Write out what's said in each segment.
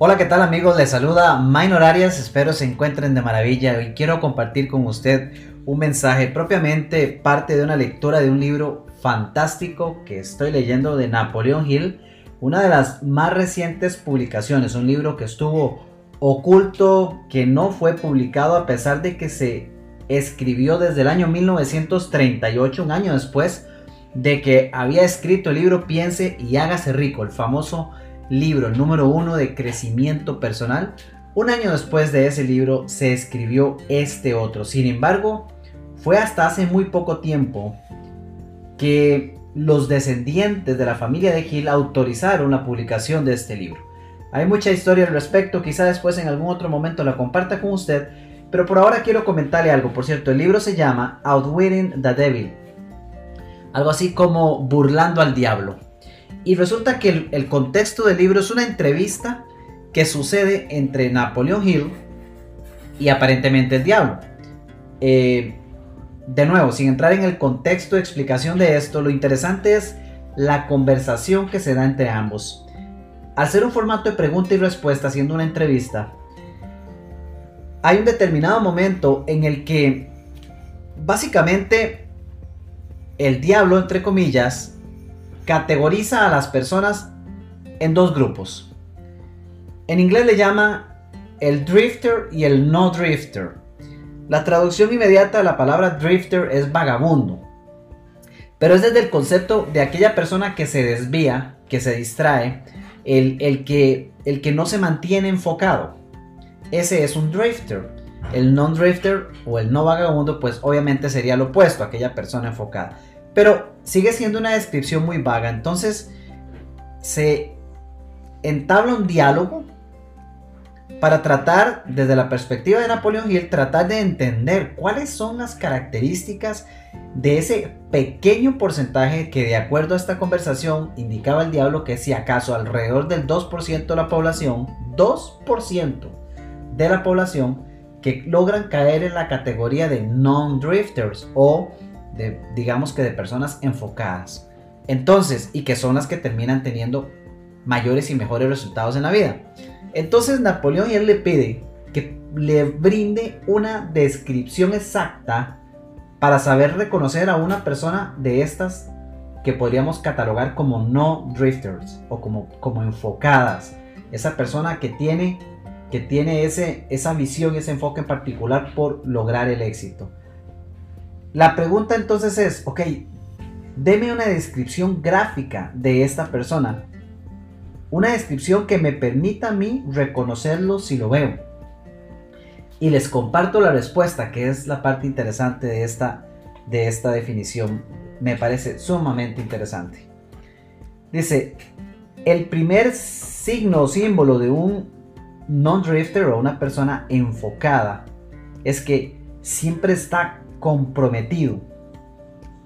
Hola, ¿qué tal amigos? Les saluda Minor Arias, espero se encuentren de maravilla y quiero compartir con usted un mensaje propiamente parte de una lectura de un libro fantástico que estoy leyendo de Napoleón Hill, una de las más recientes publicaciones, un libro que estuvo oculto, que no fue publicado a pesar de que se escribió desde el año 1938, un año después de que había escrito el libro Piense y hágase rico, el famoso libro número uno de crecimiento personal. Un año después de ese libro se escribió este otro. Sin embargo, fue hasta hace muy poco tiempo que los descendientes de la familia de Gil autorizaron la publicación de este libro. Hay mucha historia al respecto, quizá después en algún otro momento la comparta con usted, pero por ahora quiero comentarle algo. Por cierto, el libro se llama Outwitting the Devil, algo así como burlando al diablo. Y resulta que el, contexto del libro es una entrevista que sucede entre Napoleón Hill y aparentemente el diablo. Eh, de nuevo, sin entrar en el contexto de explicación de esto, lo interesante es la conversación que se da entre ambos. Al ser un formato de pregunta y respuesta, haciendo una entrevista, hay un determinado momento en el que básicamente el diablo, entre comillas, categoriza a las personas en dos grupos. En inglés le llama el drifter y el no drifter. La traducción inmediata de la palabra drifter es vagabundo. Pero es desde el concepto de aquella persona que se desvía, que se distrae, el, el, que, el que no se mantiene enfocado. Ese es un drifter. El non-drifter o el no vagabundo, pues obviamente sería lo opuesto, aquella persona enfocada. Pero sigue siendo una descripción muy vaga. Entonces se entabla un diálogo para tratar, desde la perspectiva de Napoleón Hill, tratar de entender cuáles son las características de ese pequeño porcentaje que de acuerdo a esta conversación indicaba el diablo que si acaso alrededor del 2% de la población, 2% de la población que logran caer en la categoría de non-drifters o digamos que de personas enfocadas. Entonces, y que son las que terminan teniendo mayores y mejores resultados en la vida. Entonces Napoleón le pide que le brinde una descripción exacta para saber reconocer a una persona de estas que podríamos catalogar como no drifters o como, como enfocadas. Esa persona que tiene, que tiene ese, esa visión, ese enfoque en particular por lograr el éxito. La pregunta entonces es, ok, deme una descripción gráfica de esta persona. Una descripción que me permita a mí reconocerlo si lo veo. Y les comparto la respuesta, que es la parte interesante de esta, de esta definición. Me parece sumamente interesante. Dice, el primer signo o símbolo de un non-drifter o una persona enfocada es que siempre está comprometido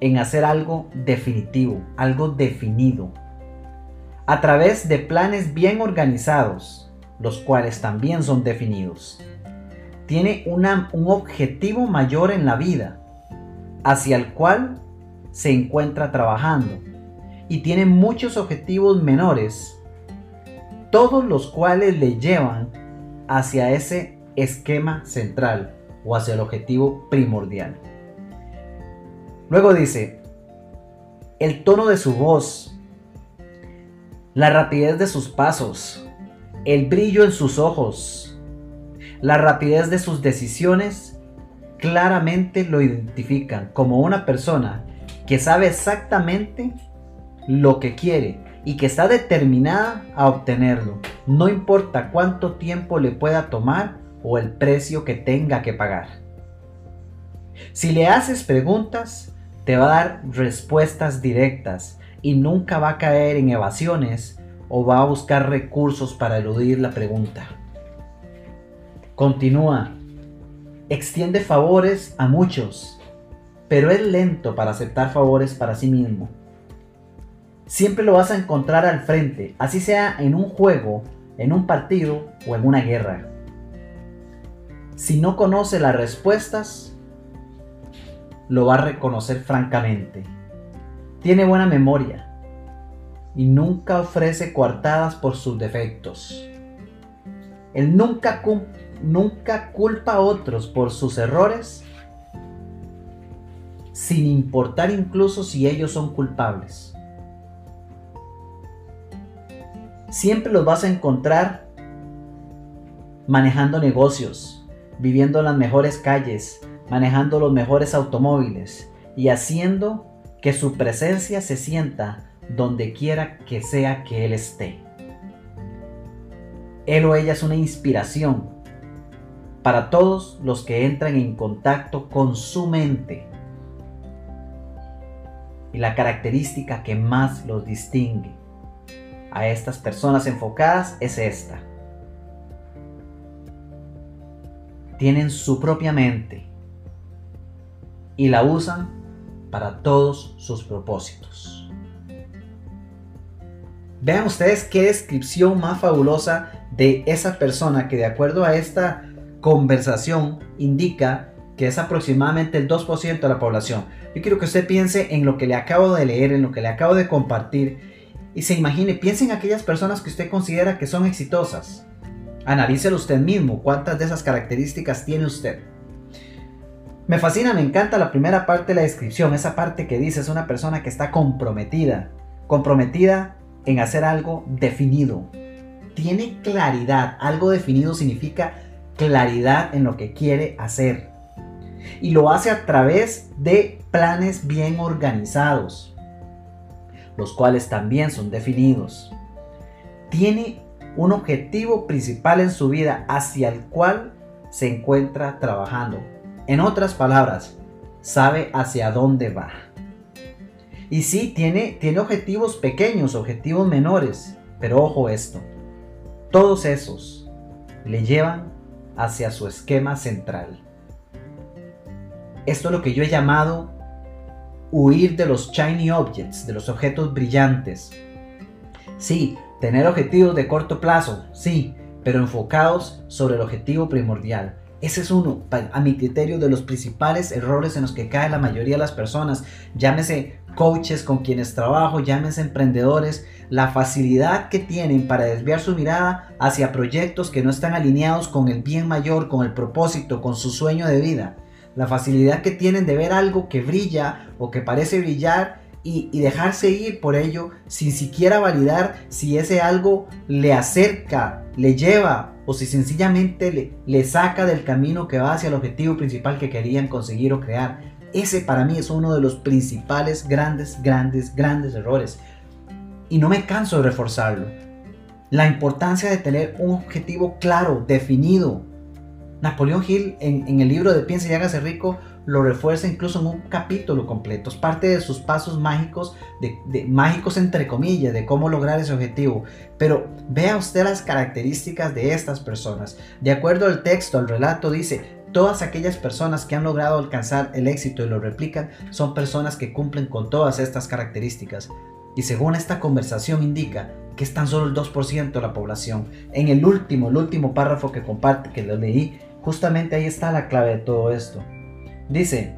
en hacer algo definitivo, algo definido, a través de planes bien organizados, los cuales también son definidos. Tiene un objetivo mayor en la vida, hacia el cual se encuentra trabajando, y tiene muchos objetivos menores, todos los cuales le llevan hacia ese esquema central o hacia el objetivo primordial. Luego dice, el tono de su voz, la rapidez de sus pasos, el brillo en sus ojos, la rapidez de sus decisiones, claramente lo identifican como una persona que sabe exactamente lo que quiere y que está determinada a obtenerlo, no importa cuánto tiempo le pueda tomar o el precio que tenga que pagar. Si le haces preguntas, te va a dar respuestas directas y nunca va a caer en evasiones o va a buscar recursos para eludir la pregunta. Continúa. Extiende favores a muchos, pero es lento para aceptar favores para sí mismo. Siempre lo vas a encontrar al frente, así sea en un juego, en un partido o en una guerra. Si no conoce las respuestas, lo va a reconocer francamente. Tiene buena memoria y nunca ofrece coartadas por sus defectos. Él nunca, nunca culpa a otros por sus errores, sin importar incluso si ellos son culpables. Siempre los vas a encontrar manejando negocios, viviendo en las mejores calles, manejando los mejores automóviles y haciendo que su presencia se sienta donde quiera que sea que Él esté. Él o ella es una inspiración para todos los que entran en contacto con su mente. Y la característica que más los distingue a estas personas enfocadas es esta. Tienen su propia mente y la usan para todos sus propósitos. Vean ustedes qué descripción más fabulosa de esa persona que de acuerdo a esta conversación indica que es aproximadamente el 2% de la población. Yo quiero que usted piense en lo que le acabo de leer, en lo que le acabo de compartir y se imagine, piense en aquellas personas que usted considera que son exitosas. Analícelo usted mismo, cuántas de esas características tiene usted. Me fascina, me encanta la primera parte de la descripción, esa parte que dice es una persona que está comprometida, comprometida en hacer algo definido. Tiene claridad, algo definido significa claridad en lo que quiere hacer. Y lo hace a través de planes bien organizados, los cuales también son definidos. Tiene un objetivo principal en su vida hacia el cual se encuentra trabajando. En otras palabras, sabe hacia dónde va. Y sí, tiene, tiene objetivos pequeños, objetivos menores, pero ojo esto, todos esos le llevan hacia su esquema central. Esto es lo que yo he llamado huir de los shiny objects, de los objetos brillantes. Sí, tener objetivos de corto plazo, sí, pero enfocados sobre el objetivo primordial. Ese es uno, a mi criterio, de los principales errores en los que cae la mayoría de las personas. Llámese coaches con quienes trabajo, llámese emprendedores, la facilidad que tienen para desviar su mirada hacia proyectos que no están alineados con el bien mayor, con el propósito, con su sueño de vida la facilidad que tienen de ver algo que brilla o que parece brillar y, dejarse ir por ello sin siquiera validar si ese algo le acerca, le lleva o si sencillamente le, le saca del camino que va hacia el objetivo principal que querían conseguir o crear. Ese para mí es uno de los principales grandes, grandes, grandes errores. Y no me canso de reforzarlo. La importancia de tener un objetivo claro, definido, Napoleón Hill en, el libro de Piensa y hágase rico lo refuerza incluso en un capítulo completo. Es parte de sus pasos mágicos, de, mágicos entre comillas, de cómo lograr ese objetivo. Pero vea usted las características de estas personas. De acuerdo al texto, al relato, dice, todas aquellas personas que han logrado alcanzar el éxito y lo replican son personas que cumplen con todas estas características. Y según esta conversación indica que es tan solo el 2% de la población. En el último, el último párrafo que comparte, que lo leí, Justamente ahí está la clave de todo esto. Dice,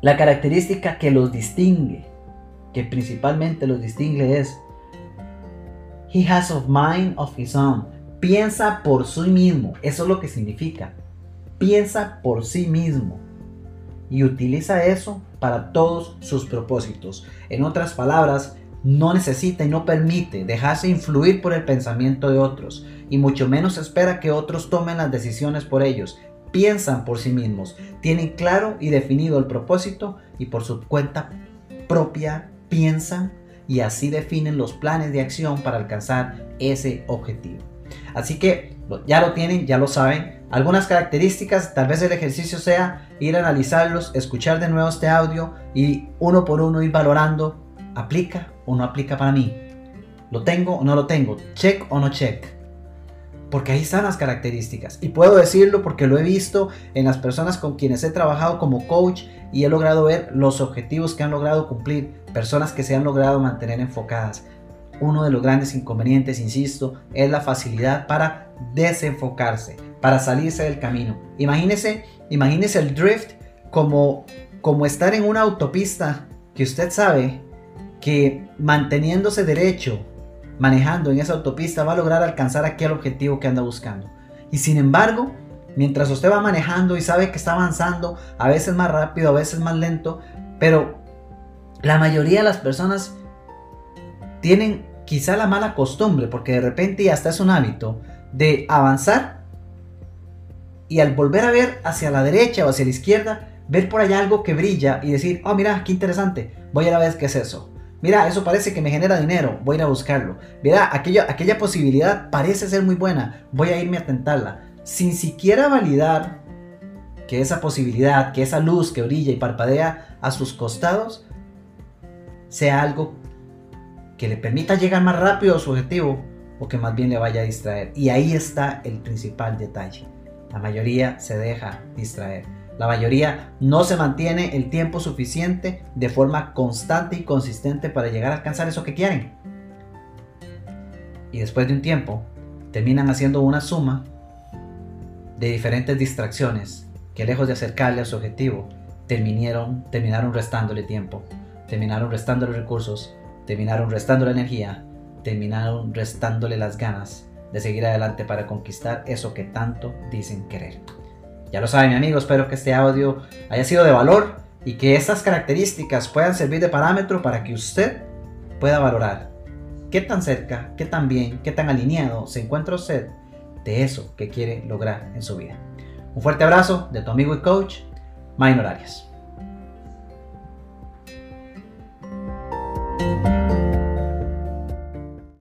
la característica que los distingue, que principalmente los distingue es, He has of mind of his own. Piensa por sí mismo. Eso es lo que significa. Piensa por sí mismo. Y utiliza eso para todos sus propósitos. En otras palabras, no necesita y no permite dejarse influir por el pensamiento de otros y mucho menos espera que otros tomen las decisiones por ellos. Piensan por sí mismos, tienen claro y definido el propósito y por su cuenta propia piensan y así definen los planes de acción para alcanzar ese objetivo. Así que ya lo tienen, ya lo saben. Algunas características, tal vez el ejercicio sea ir a analizarlos, escuchar de nuevo este audio y uno por uno ir valorando, ¿aplica o no aplica para mí? ¿Lo tengo o no lo tengo? ¿Check o no check? Porque ahí están las características. Y puedo decirlo porque lo he visto en las personas con quienes he trabajado como coach y he logrado ver los objetivos que han logrado cumplir, personas que se han logrado mantener enfocadas. Uno de los grandes inconvenientes, insisto, es la facilidad para desenfocarse, para salirse del camino. Imagínese, imagínese el drift como, como estar en una autopista que usted sabe que manteniéndose derecho manejando en esa autopista va a lograr alcanzar aquel objetivo que anda buscando. Y sin embargo, mientras usted va manejando y sabe que está avanzando, a veces más rápido, a veces más lento, pero la mayoría de las personas tienen quizá la mala costumbre, porque de repente hasta es un hábito, de avanzar y al volver a ver hacia la derecha o hacia la izquierda, ver por allá algo que brilla y decir, oh mira, qué interesante, voy a ir a ver qué es eso. Mira, eso parece que me genera dinero, voy a ir a buscarlo. Mira, aquella, aquella posibilidad parece ser muy buena, voy a irme a tentarla. Sin siquiera validar que esa posibilidad, que esa luz que brilla y parpadea a sus costados, sea algo que le permita llegar más rápido a su objetivo o que más bien le vaya a distraer. Y ahí está el principal detalle. La mayoría se deja distraer. La mayoría no se mantiene el tiempo suficiente de forma constante y consistente para llegar a alcanzar eso que quieren. Y después de un tiempo, terminan haciendo una suma de diferentes distracciones que lejos de acercarle a su objetivo, terminaron, terminaron restándole tiempo, terminaron restándole recursos, terminaron restando energía, terminaron restándole las ganas de seguir adelante para conquistar eso que tanto dicen querer. Ya lo saben amigos, espero que este audio haya sido de valor y que estas características puedan servir de parámetro para que usted pueda valorar qué tan cerca, qué tan bien, qué tan alineado se encuentra usted de eso que quiere lograr en su vida. Un fuerte abrazo de tu amigo y coach, Minor Arias.